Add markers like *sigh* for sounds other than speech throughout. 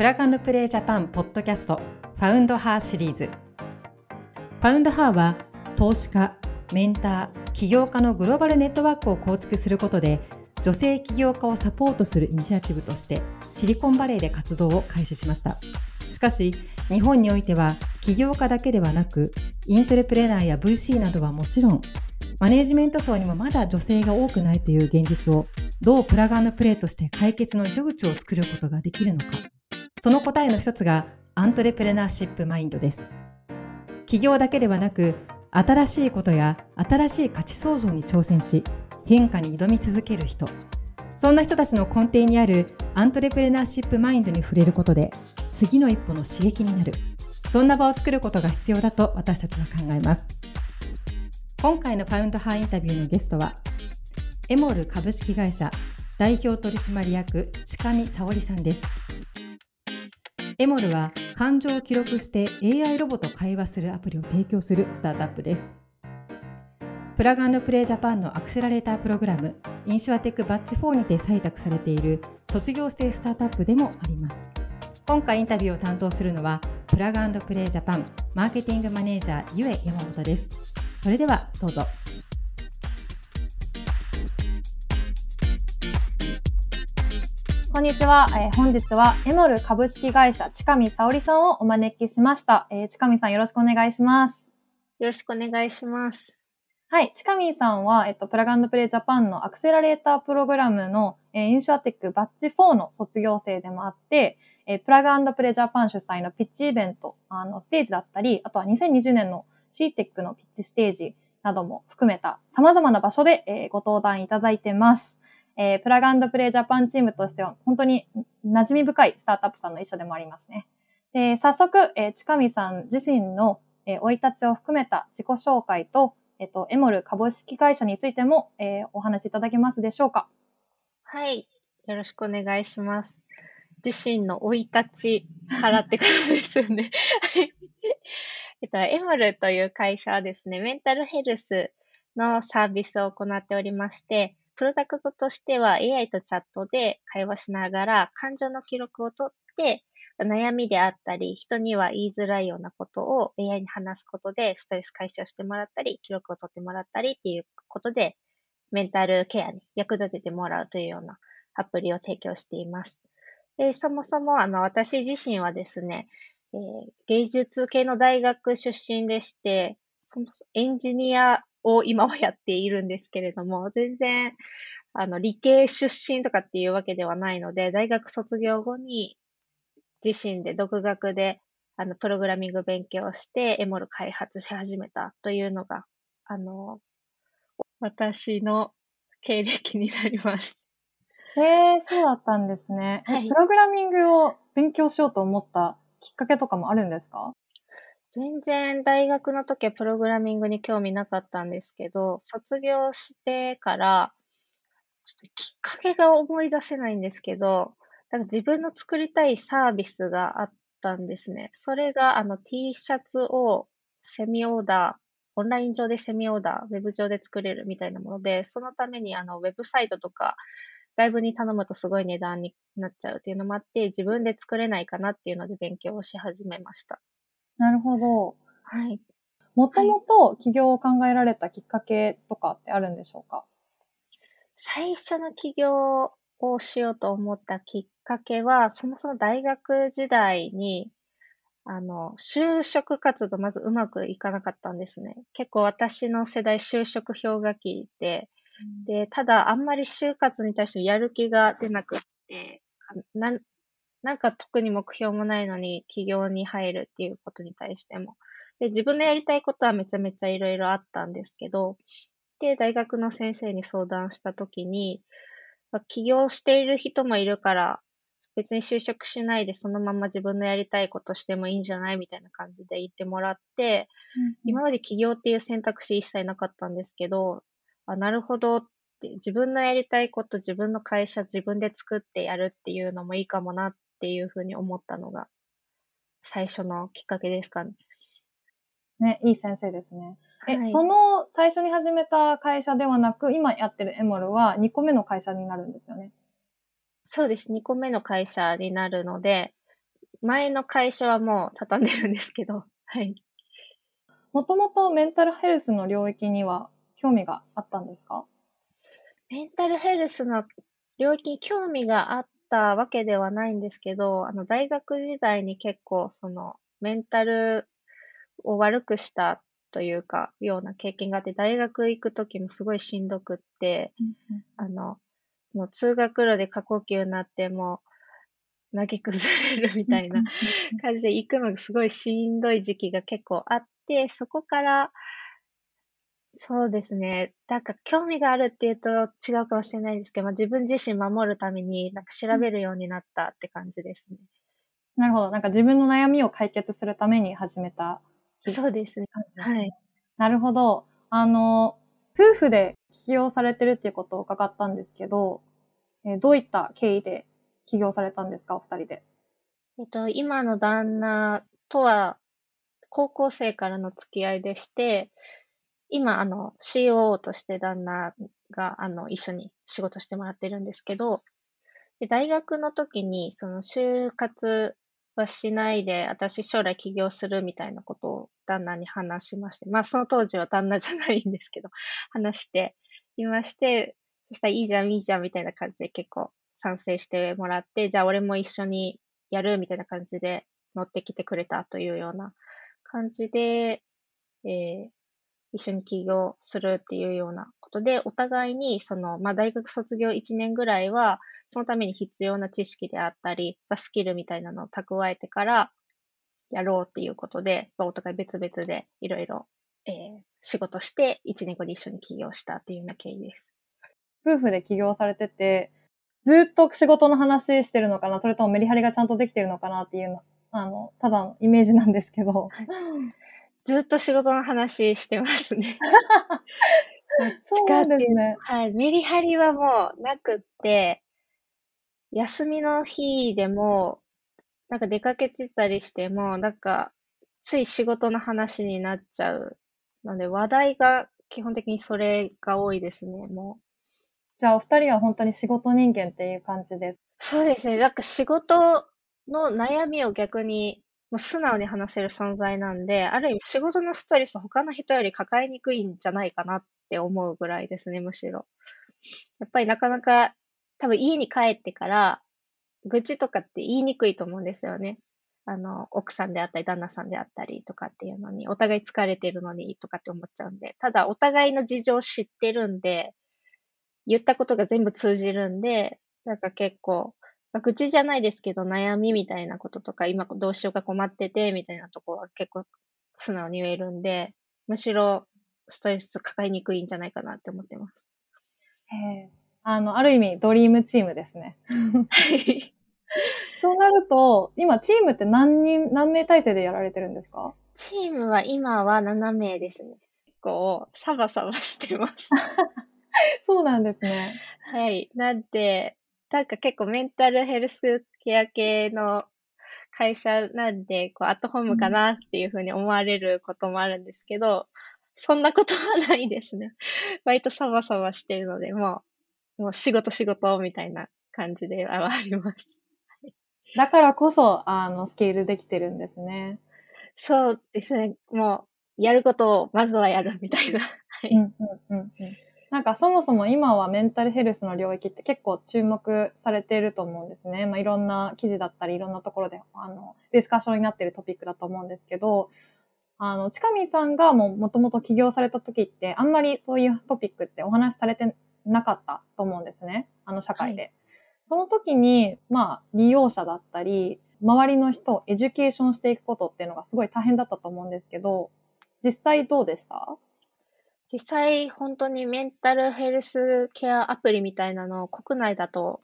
プラグプレイジャパンポッドキャストファウンドハーシリーズ。ファウンドハーは投資家、メンター、起業家のグローバルネットワークを構築することで女性起業家をサポートするイニシアチブとしてシリコンバレーで活動を開始しました。しかし日本においては起業家だけではなくイントレプレナーや VC などはもちろんマネジメント層にもまだ女性が多くないという現実をどうプラグプレイとして解決の糸口を作ることができるのか。その答えの一つがアントレプレナーシップマインドです。起業だけではなく新しいことや新しい価値創造に挑戦し変化に挑み続ける人。そんな人たちの根底にあるアントレプレナーシップマインドに触れることで次の一歩の刺激になる。そんな場を作ることが必要だと私たちは考えます。今回のファウンドハーインタビューのゲストはエモール株式会社代表取締役近見沙織さんです。エモルは感情を記録して AI ロボと会話するアプリを提供するスタートアップです。プラグプレイジャパンのアクセラレータープログラムインシュアテックバッチ4にて採択されている卒業生スタートアップでもあります。今回インタビューを担当するのはプラグプレイジャパンマーケティングマネージャーゆえ山本です。それではどうぞ。こんにちは、えー、本日はエモル株式会社近見沙織さんをお招きしました、えー、近見さんよろしくお願いしますよろしくお願いしますはい。チカミーさんは、えっと、プラグプレイジャパンのアクセラレータープログラムの、えー、インシュアテックバッチ4の卒業生でもあって、えー、プラグプレイジャパン主催のピッチイベント、あの、ステージだったり、あとは2020年の CTEC のピッチステージなども含めた様々な場所で、えー、ご登壇いただいてます。えー、プラグプレイジャパンチームとしては本当に馴染み深いスタートアップさんの一緒でもありますね。で早速、えー、近見さん自身の生、えー、い立ちを含めた自己紹介と、えっと、エモル株式会社についても、えー、お話しいただけますでしょうか？はい。よろしくお願いします。自身の生い立ちからってことですよね。*laughs* えっと、エモルという会社はですね、メンタルヘルスのサービスを行っておりまして、プロダクトとしては AI とチャットで会話しながら感情の記録を取って、悩みであったり、人には言いづらいようなことを AI に話すことで、ストレス解消してもらったり、記録を取ってもらったりっていうことで、メンタルケアに役立ててもらうというようなアプリを提供しています。でそもそもあの私自身はですね、えー、芸術系の大学出身でして、そもそもエンジニアを今はやっているんですけれども、全然あの理系出身とかっていうわけではないので、大学卒業後に自身で独学で、あの、プログラミング勉強して、エモル開発し始めたというのが、あの、私の経歴になります。へえ、そうだったんですね。はい、プログラミングを勉強しようと思ったきっかけとかもあるんですか？全然大学の時はプログラミングに興味なかったんですけど、卒業してから、ちょっときっかけが思い出せないんですけど、なんか自分の作りたいサービスがあったんですね。それがあの T シャツをセミオーダー、オンライン上でセミオーダー、ウェブ上で作れるみたいなもので、そのためにあのウェブサイトとか外部に頼むとすごい値段になっちゃうっていうのもあって、自分で作れないかなっていうので勉強をし始めました。なるほど。はい。もともと起業を考えられたきっかけとかってあるんでしょうか？最初の起業をしようと思ったきっかけは、そもそも大学時代に、あの、就職活動まずうまくいかなかったんですね。結構私の世代就職氷河期で、で、ただあんまり就活に対してやる気が出なくって、ななんか特に目標もないのに起業に入るっていうことに対しても。で、自分のやりたいことはめちゃめちゃいろいろあったんですけど、で、大学の先生に相談したときに、起業している人もいるから、別に就職しないでそのまま自分のやりたいことしてもいいんじゃないみたいな感じで言ってもらって、うん、今まで起業っていう選択肢一切なかったんですけど、あ、なるほどって、自分のやりたいこと、自分の会社自分で作ってやるっていうのもいいかもなっていうふうに思ったのが最初のきっかけですかね。ね、いい先生ですね。え、はい、その最初に始めた会社ではなく、今やってるエモルは2個目の会社になるんですよね。そうです。2個目の会社になるので、前の会社はもう畳んでるんですけど、*laughs* はい。もともとメンタルヘルスの領域には興味があったんですか？メンタルヘルスの領域に興味があったわけではないんですけど、あの、大学時代に結構、その、メンタルを悪くしたというか、ような経験があって、大学行くときもすごいしんどくって、うん、あの、もう通学路で過呼吸になっても、泣き崩れるみたいな感じで行くのがすごいしんどい時期が結構あって、そこから、そうですね。なんか興味があるっていうと違うかもしれないんですけど、まあ、自分自身守るためになんか調べるようになったって感じですね。なるほど。なんか自分の悩みを解決するために始めた。そうですね。はい。なるほど。あの、夫婦で起業されてるっていうことを伺ったんですけど、えどういった経緯で起業されたんですか、お二人で。えっと、今の旦那とは高校生からの付き合いでして、今、あの、COO として旦那が、あの、一緒に仕事してもらってるんですけど、で大学の時に、その、就活はしないで、私将来起業するみたいなことを旦那に話しまして、まあ、その当時は旦那じゃないんですけど、話していまして、そしたらいいじゃん、いいじゃん、みたいな感じで結構賛成してもらって、じゃあ俺も一緒にやるみたいな感じで乗ってきてくれたというような感じで、えー、一緒に起業するっていうようなことで、お互いに、その、まあ、大学卒業1年ぐらいは、そのために必要な知識であったり、スキルみたいなのを蓄えてから、やろうっていうことで、まあ、お互い別々でいろいろ、えー、仕事して、1年後に一緒に起業したっていうような経緯です。夫婦で起業されてて、ずっと仕事の話してるのかなそれともメリハリがちゃんとできてるのかなっていうの、あの、ただのイメージなんですけど。ずっと仕事の話してますね。*laughs* そうなんですね。はい。メリハリはもうなくって、休みの日でも、なんか出かけてたりしても、なんか、つい仕事の話になっちゃうので、話題が基本的にそれが多いですね、もう。じゃあ、お二人は本当に仕事人間っていう感じです。そうですね。なんか仕事の悩みを逆にもう素直に話せる存在なんで、ある意味仕事のストレス他の人より抱えにくいんじゃないかなって思うぐらいですね、むしろ。やっぱりなかなか多分家に帰ってから愚痴とかって言いにくいと思うんですよね。あの、奥さんであったり、旦那さんであったりとかっていうのに、お互い疲れてるのにとかって思っちゃうんで、ただお互いの事情を知ってるんで、言ったことが全部通じるんで、なんか結構、まあ、愚痴じゃないですけど、悩みみたいなこととか、今どうしようか困ってて、みたいなとこは結構素直に言えるんで、むしろストレス抱えにくいんじゃないかなって思ってます。へえ。あの、ある意味、ドリームチームですね。はい。そうなると、今、チームって何人、何名体制でやられてるんですか？チームは今は7名ですね。結構、サバサバしてます。*laughs* そうなんですね。はい。なんで、なんか結構メンタルヘルスケア系の会社なんで、こう、アットホームかなっていうふうに思われることもあるんですけど、そんなことはないですね。*laughs* 割とサバサバしてるので、もう、もう仕事仕事みたいな感じであります。だからこそ、あの、スケールできてるんですね。そうですね。もう、やることをまずはやるみたいな。はい。うんうんうんうん。なんかそもそも今はメンタルヘルスの領域って結構注目されていると思うんですね。まあ、いろんな記事だったり、いろんなところで、あの、ディスカッションになっているトピックだと思うんですけど、あの、千頭さんがもう元々起業された時って、あんまりそういうトピックってお話しされてなかったと思うんですね。あの社会で。はい、その時に、まあ、利用者だったり、周りの人をエデュケーションしていくことっていうのがすごい大変だったと思うんですけど、実際どうでした？実際、本当にメンタルヘルスケアアプリみたいなのを国内だと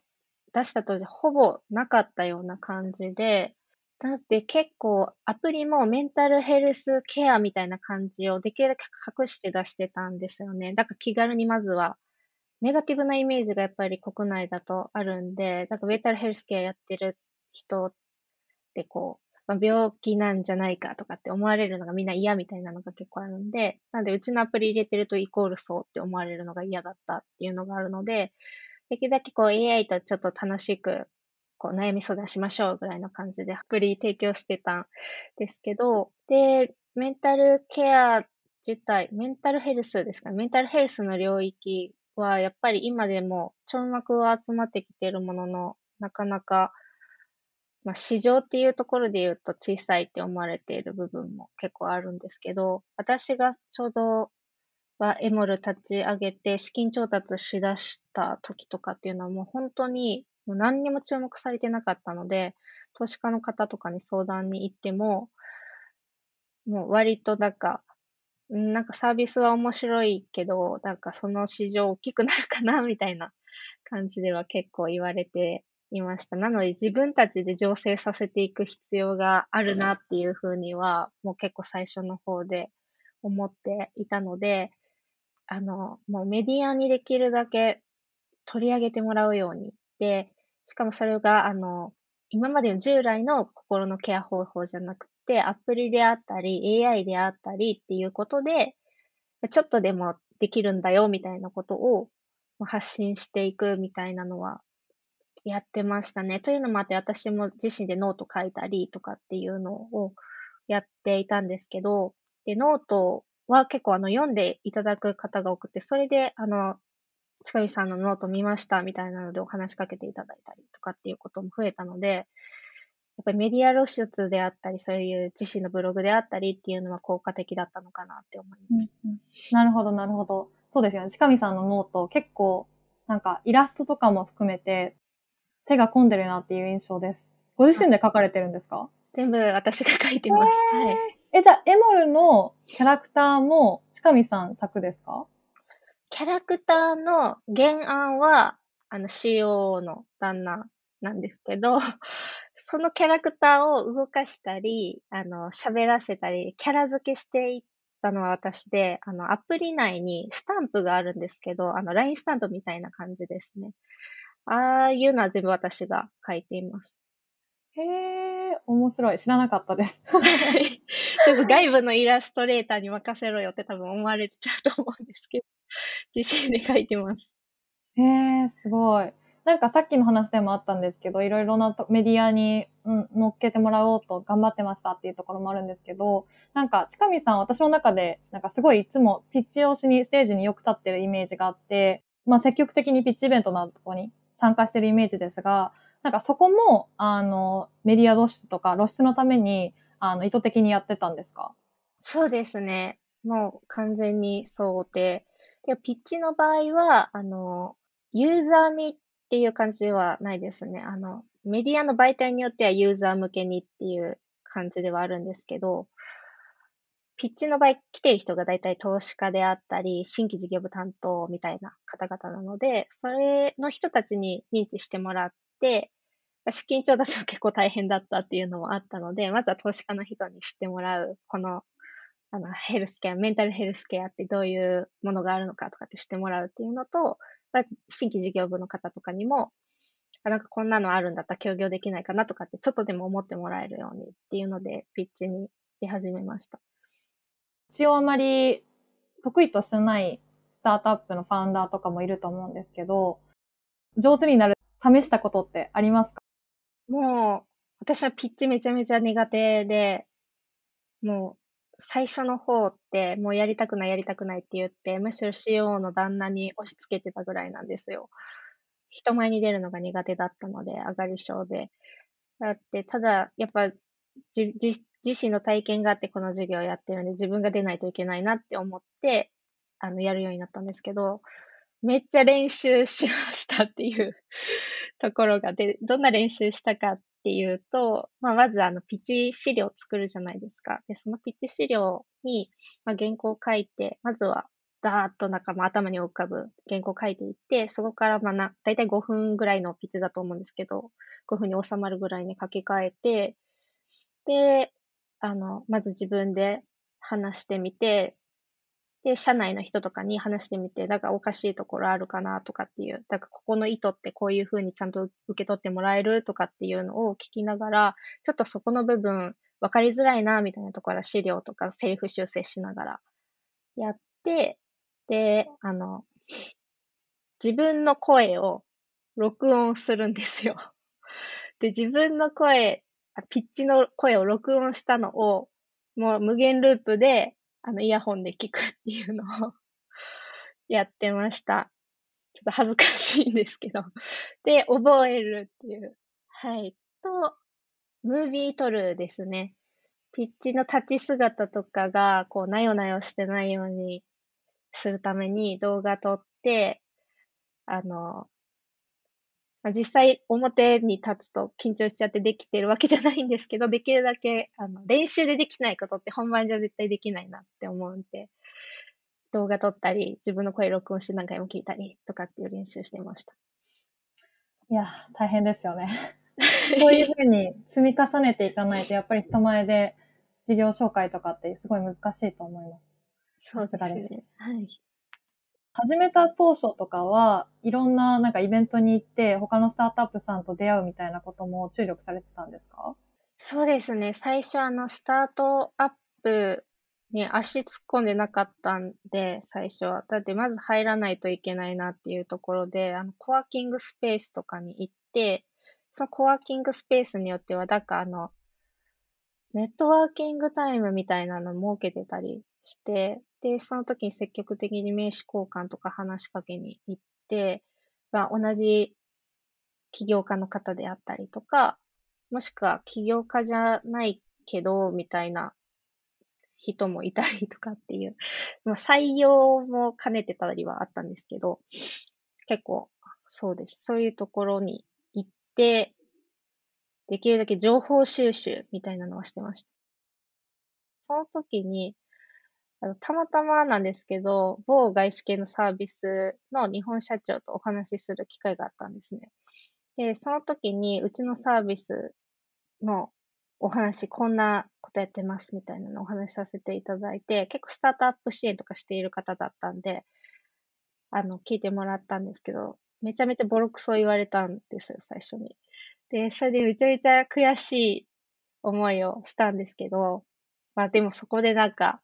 出した当時ほぼなかったような感じで、だって結構アプリもメンタルヘルスケアみたいな感じをできるだけ隠して出してたんですよね。だから気軽にまずは、ネガティブなイメージがやっぱり国内だとあるんで、だからメンタルヘルスケアやってる人ってこう、まあ、病気なんじゃないかとかって思われるのがみんな嫌みたいなのが結構あるんで、なんでうちのアプリ入れてるとイコールそうって思われるのが嫌だったっていうのがあるので、できるだけこう AI とちょっと楽しくこう悩み相談しましょうぐらいの感じでアプリ提供してたんですけど、で、メンタルケア自体、メンタルヘルスですか？ね。メンタルヘルスの領域はやっぱり今でもちょくは集まってきてるものの、なかなか、まあ、市場っていうところで言うと小さいって思われている部分も結構あるんですけど、私がちょうどはエモル立ち上げて資金調達しだした時とかっていうのはもう本当にもう何にも注目されてなかったので、投資家の方とかに相談に行っても、もう割となんか、なんかサービスは面白いけど、なんかその市場大きくなるかなみたいな感じでは結構言われていました。なので自分たちで醸成させていく必要があるなっていうふうには、もう結構最初の方で思っていたので、あの、もうメディアにできるだけ取り上げてもらうように。で、しかもそれが、あの、今までの従来の心のケア方法じゃなくて、アプリであったり、AI であったりっていうことで、ちょっとでもできるんだよみたいなことを発信していくみたいなのはやってましたね。というのもあって、私も自身でノート書いたりとかっていうのをやっていたんですけど、で、ノートは結構あの読んでいただく方が多くて、それであの、千頭さんのノート見ましたみたいなのでお話しかけていただいたりとかっていうことも増えたので、やっぱりメディア露出であったり、そういう自身のブログであったりっていうのは効果的だったのかなって思います。うんうん、なるほど、なるほど。そうですよね。千頭さんの note、結構、なんかイラストとかも含めて、手が込んでるなっていう印象です。ご自身で書かれてるんですか？全部私が書いてます。はい。え、じゃあ、 emolのキャラクターも、千頭さん作ですか？キャラクターの原案は、あの、CO の旦那なんですけど、*laughs* そのキャラクターを動かしたり、あの、喋らせたり、キャラ付けしていったのは私で、あの、アプリ内にスタンプがあるんですけど、あの、LINE スタンプみたいな感じですね。ああいうのは全部私が書いています。へえ、面白い。知らなかったです。*laughs* そうそう、外部のイラストレーターに任せろよって多分思われちゃうと思うんですけど、自身で書いてます。へえ、すごい。なんかさっきの話でもあったんですけど、いろいろなメディアに、うん、乗っけてもらおうと頑張ってましたっていうところもあるんですけど、なんか近見さん、私の中で、なんかすごいいつもピッチ推しにステージによく立ってるイメージがあって、まあ積極的にピッチイベントなとこに参加してるイメージですが、なんかそこも、あの、メディア露出とか露出のために、あの、意図的にやってたんですか？そうですね。もう完全にそうで。で、ピッチの場合は、あの、ユーザーにっていう感じではないですね。あの、メディアの媒体によってはユーザー向けにっていう感じではあるんですけど、ピッチの場合来てる人が大体投資家であったり、新規事業部担当みたいな方々なので、それの人たちに認知してもらって、資金調達は結構大変だったっていうのもあったので、まずは投資家の人に知ってもらう、この、あの、ヘルスケア、メンタルヘルスケアってどういうものがあるのかとかって知ってもらうっていうのと、新規事業部の方とかにも、あなんかこんなのあるんだったら協業できないかなとかってちょっとでも思ってもらえるようにっていうので、ピッチに出始めました。一応あまり得意としてないスタートアップのファウンダーとかもいると思うんですけど、上手になる、試したことってありますか？もう、私はピッチめちゃめちゃ苦手で、もう、最初の方って、もうやりたくないやりたくないって言って、むしろ CO の旦那に押し付けてたぐらいなんですよ。人前に出るのが苦手だったので、上がり症で。だって、ただ、やっぱ、じ、じ、自身の体験があってこの授業をやってるんで、自分が出ないといけないなって思って、あの、やるようになったんですけど、めっちゃ練習しましたっていう *laughs* ところがで、どんな練習したかっていうと、まあ、まずあの、ピッチ資料を作るじゃないですか。で、そのピッチ資料に、まあ、原稿を書いて、まずは、ダーッとなんか、まあ、頭に浮かぶ原稿を書いていって、そこからまあな、だいたい5分ぐらいのピッチだと思うんですけど、5分に収まるぐらいに書き換えて、で、あの、まず自分で話してみて、で、社内の人とかに話してみて、だからおかしいところあるかなとかっていう、だからここの意図ってこういうふうにちゃんと受け取ってもらえるとかっていうのを聞きながら、ちょっとそこの部分分かりづらいなみたいなところは資料とかセリフ修正しながらやって、で、あの、自分の声を録音するんですよ。*laughs* で、自分の声、ピッチの声を録音したのを、もう無限ループで、あの、イヤホンで聞くっていうのを *laughs* やってました。ちょっと恥ずかしいんですけど。で、覚えるっていう。はい。と、ムービー撮るですね。ピッチの立ち姿とかが、こう、なよなよしてないようにするために動画撮って、あの、実際表に立つと緊張しちゃってできてるわけじゃないんですけど、*laughs* できるだけあの練習でできないことって本番じゃ絶対できないなって思うんで、動画撮ったり、自分の声録音して何回も聞いたりとかっていう練習してました。いや、大変ですよね。*laughs* そういうふうに積み重ねていかないと、やっぱり人前で事業紹介とかってすごい難しいと思います。そうですね。はい。始めた当初とかは、いろんななんかイベントに行って、他のスタートアップさんと出会うみたいなことも注力されてたんですか？そうですね。最初あの、スタートアップに足突っ込んでなかったんで、最初は。だってまず入らないといけないなっていうところで、あの、コワーキングスペースとかに行って、そのコワーキングスペースによっては、だかあの、ネットワーキングタイムみたいなの設けてたりして、で、その時に積極的に名刺交換とか話しかけに行って、まあ、同じ起業家の方であったりとか、もしくは起業家じゃないけど、みたいな人もいたりとかっていう、まあ、採用も兼ねてたりはあったんですけど、結構、そうです。そういうところに行って、できるだけ情報収集みたいなのはしてました。その時に、あの、たまたまなんですけど、某外資系のサービスの日本社長とお話しする機会があったんですね。で、その時に、うちのサービスのお話、こんなことやってますみたいなのをお話しさせていただいて、結構スタートアップ支援とかしている方だったんで、あの、聞いてもらったんですけど、めちゃめちゃボロクソ言われたんですよ、最初に。で、それでめちゃめちゃ悔しい思いをしたんですけど、まあでもそこでなんか、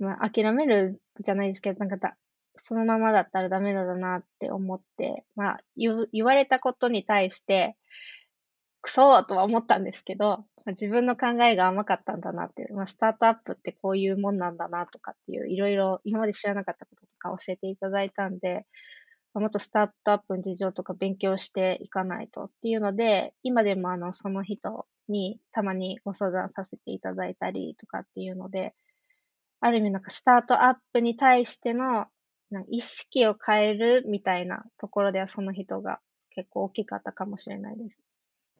まあ、諦めるじゃないですけど、なんかだ、そのままだったらダメだなって思って、まあ、言言われたことに対して、クソとは思ったんですけど、まあ、自分の考えが甘かったんだなっていう、まあ、スタートアップってこういうもんなんだなとかっていう、いろいろ今まで知らなかったこととか教えていただいたんで、もっとスタートアップの事情とか勉強していかないとっていうので、今でもあの、その人にたまにご相談させていただいたりとかっていうので、ある意味なんかスタートアップに対しての意識を変えるみたいなところではその人が結構大きかったかもしれないです。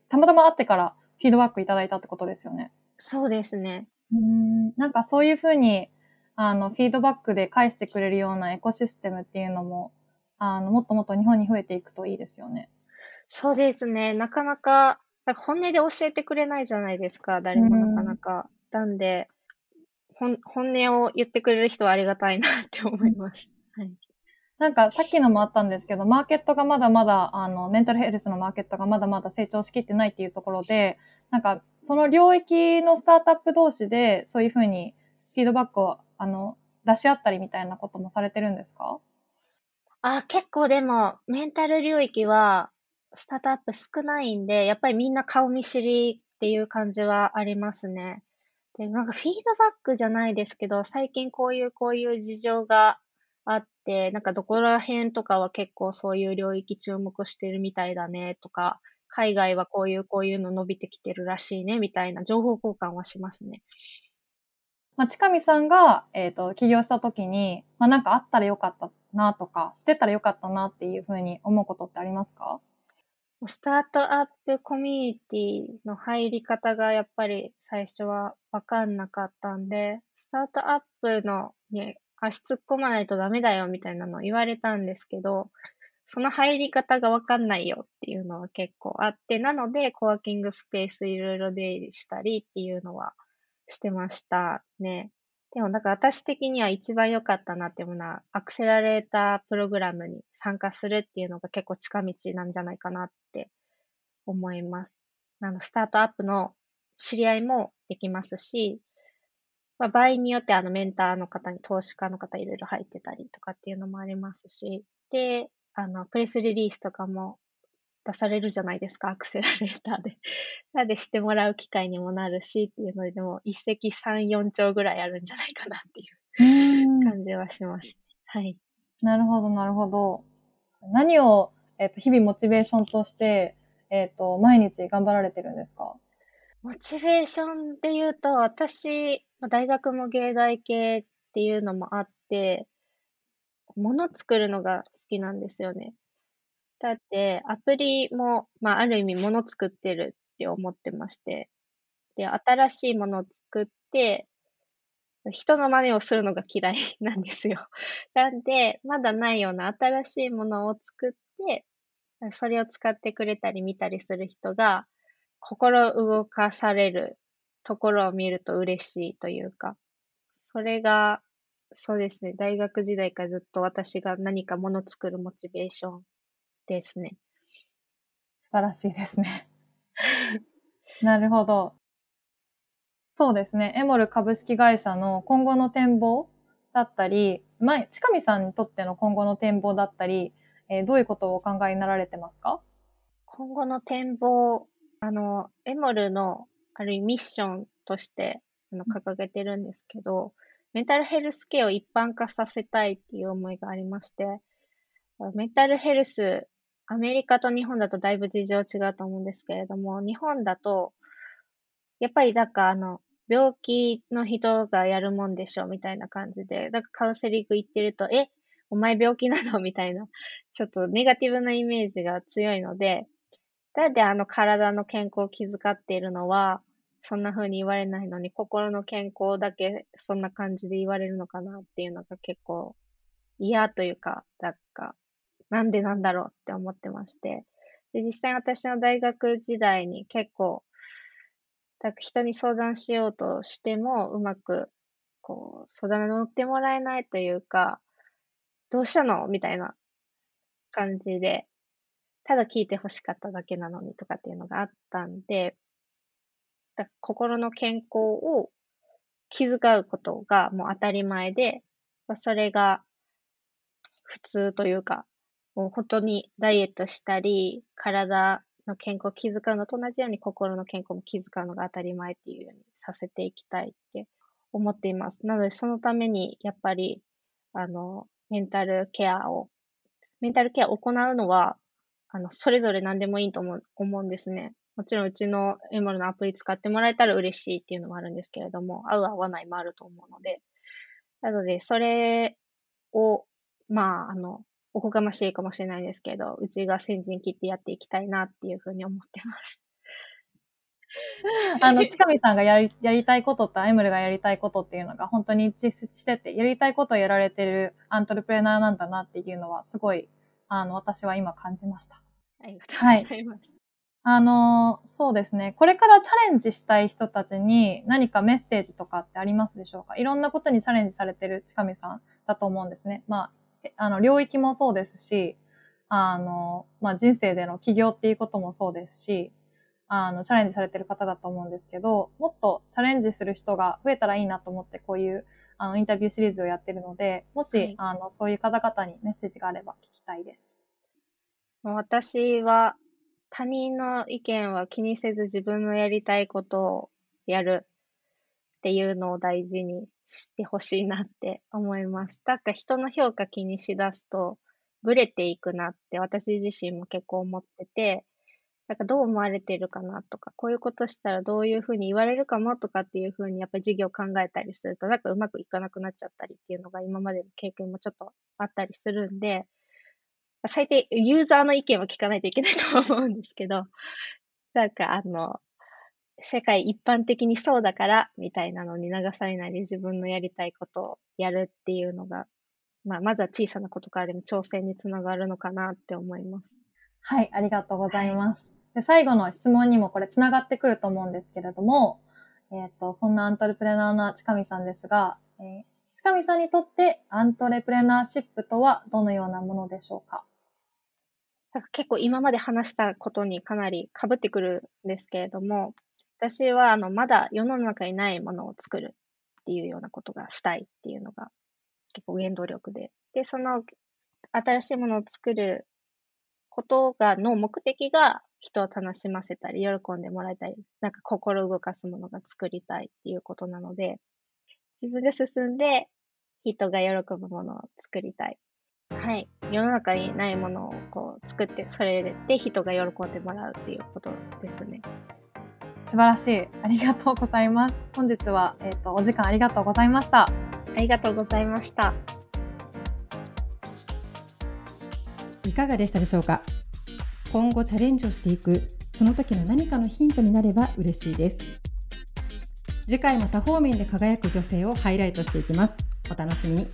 たまたま会ってからフィードバックいただいたってことですよね。そうですね。うんなんかそういうふうにあのフィードバックで返してくれるようなエコシステムっていうのもあのもっともっと日本に増えていくといいですよね。そうですね。なかなか、なんか本音で教えてくれないじゃないですか。誰もなかなか。なんで、本音を言ってくれる人はありがたいなって思います。はい。なんかさっきのもあったんですけど、マーケットがまだまだ、あの、メンタルヘルスのマーケットがまだまだ成長しきってないっていうところで、なんかその領域のスタートアップ同士でそういうふうにフィードバックを、あの、出し合ったりみたいなこともされてるんですか？あ、結構でも、メンタル領域は、スタートアップ少ないんで、やっぱりみんな顔見知りっていう感じはありますね。で、なんかフィードバックじゃないですけど、最近こういうこういう事情があって、なんかどこら辺とかは結構そういう領域注目してるみたいだねとか、海外はこういうこういうの伸びてきてるらしいねみたいな情報交換はしますね。まあ、近見さんが、えっ、ー、と、起業した時に、まあ、なんかあったらよかったなとか、してたらよかったなっていうふうに思うことってありますか？スタートアップコミュニティの入り方がやっぱり最初はわかんなかったんで、スタートアップのに足突っ込まないとダメだよみたいなのを言われたんですけど、その入り方がわかんないよっていうのは結構あって、なのでコワーキングスペースいろいろ出入りしたりっていうのはしてましたね。でも、なんか私的には一番良かったなっていうのは、アクセラレータープログラムに参加するっていうのが結構近道なんじゃないかなって思います。あの、スタートアップの知り合いもできますし、まあ、場合によってあのメンターの方に投資家の方いろいろ入ってたりとかっていうのもありますし、で、あの、プレスリリースとかも出されるじゃないですか、アクセラレーターで。*laughs* なのでしてもらう機会にもなるしっていうので、でも一石三四鳥ぐらいあるんじゃないかなっていう感じはします。はい。なるほど、なるほど。何を、えっ、ー、と、日々モチベーションとして、えっ、ー、と、毎日頑張られてるんですか？モチベーションで言うと、私、大学も芸大系っていうのもあって、物作るのが好きなんですよね。だって、アプリも、まあ、ある意味物作ってるって思ってまして。で、新しいものを作って、人の真似をするのが嫌いなんですよ。*laughs* なんで、まだないような新しいものを作って、それを使ってくれたり見たりする人が、心動かされるところを見ると嬉しいというか、それが、そうですね、大学時代からずっと私が何かもの作るモチベーションですね。素晴らしいですね。*laughs* なるほど。そうですね。エモル株式会社の今後の展望だったり、前、近見さんにとっての今後の展望だったり、えー、どういうことをお考えになられてますか？今後の展望、あの、エモルのある意味ミッションとしてあの掲げてるんですけど、メンタルヘルスケアを一般化させたいっていう思いがありまして、メンタルヘルスアメリカと日本だとだいぶ事情違うと思うんですけれども、日本だと、やっぱりなんかあの、病気の人がやるもんでしょうみたいな感じで、なんかカウンセリング行ってると、え、お前病気なのみたいな、ちょっとネガティブなイメージが強いので、だってあの体の健康を気遣っているのは、そんな風に言われないのに、心の健康だけそんな感じで言われるのかなっていうのが結構嫌というか、なんかなんでなんだろうって思ってまして。で、実際私の大学時代に結構、人に相談しようとしても、うまく、こう、相談に乗ってもらえないというか、どうしたの？みたいな感じで、ただ聞いて欲しかっただけなのにとかっていうのがあったんで、だ心の健康を気遣うことがもう当たり前で、それが普通というか、本当にダイエットしたり、体の健康を気遣うのと同じように心の健康も気遣うのが当たり前っていうようにさせていきたいって思っています。なのでそのためにやっぱり、あの、メンタルケアを、メンタルケアを行うのは、あの、それぞれ何でもいいと思う思うんですね。もちろんうちのエモルのアプリ使ってもらえたら嬉しいっていうのもあるんですけれども、合う合わないもあると思うので、なので、それを、まあ、あの、おこがましいかもしれないですけど、うちが先陣切ってやっていきたいなっていうふうに思ってます。*laughs* あの、近見さんがやり、やりたいこととアイムルがやりたいことっていうのが本当に一致してて、やりたいことをやられてるアントレプレナーなんだなっていうのはすごい、あの、私は今感じました。ありがとうございます。はい、あの、そうですね。これからチャレンジしたい人たちに何かメッセージとかってありますでしょうか？いろんなことにチャレンジされてる近見さんだと思うんですね。まあ、あの、領域もそうですし、あの、まあ、人生での起業っていうこともそうですし、あの、チャレンジされてる方だと思うんですけど、もっとチャレンジする人が増えたらいいなと思って、こういう、あの、インタビューシリーズをやってるので、もし、はい、あの、そういう方々にメッセージがあれば聞きたいです。私は、他人の意見は気にせず自分のやりたいことをやるっていうのを大事にしてほしいなって思います。なんか人の評価気にしだすと、ブレていくなって私自身も結構思ってて、なんかどう思われてるかなとか、こういうことしたらどういうふうに言われるかもとかっていうふうにやっぱり事業考えたりすると、なんかうまくいかなくなっちゃったりっていうのが今までの経験もちょっとあったりするんで、最低ユーザーの意見は聞かないといけないと思うんですけど、なんかあの、世界一般的にそうだから、みたいなのに流されないで自分のやりたいことをやるっていうのが、まあ、まずは小さなことからでも挑戦につながるのかなって思います。はい、ありがとうございます。で最後の質問にもこれつながってくると思うんですけれども、えっ、ー、と、そんなアントレプレナーな近見さんですが、えー、近見さんにとってアントレプレナーシップとはどのようなものでしょうか？なんか結構今まで話したことにかなり被ってくるんですけれども、私は、あの、まだ世の中にないものを作るっていうようなことがしたいっていうのが結構原動力で。で、その新しいものを作ることが、の目的が人を楽しませたり、喜んでもらいたい、なんか心動かすものが作りたいっていうことなので、自分が進んで人が喜ぶものを作りたい。はい。世の中にないものをこう作って、それで人が喜んでもらうっていうことですね。素晴らしい。ありがとうございます。本日は、えっ、ー、と、お時間ありがとうございました。ありがとうございました。いかがでしたでしょうか？今後チャレンジをしていく、その時の何かのヒントになれば嬉しいです。次回も多方面で輝く女性をハイライトしていきます。お楽しみに。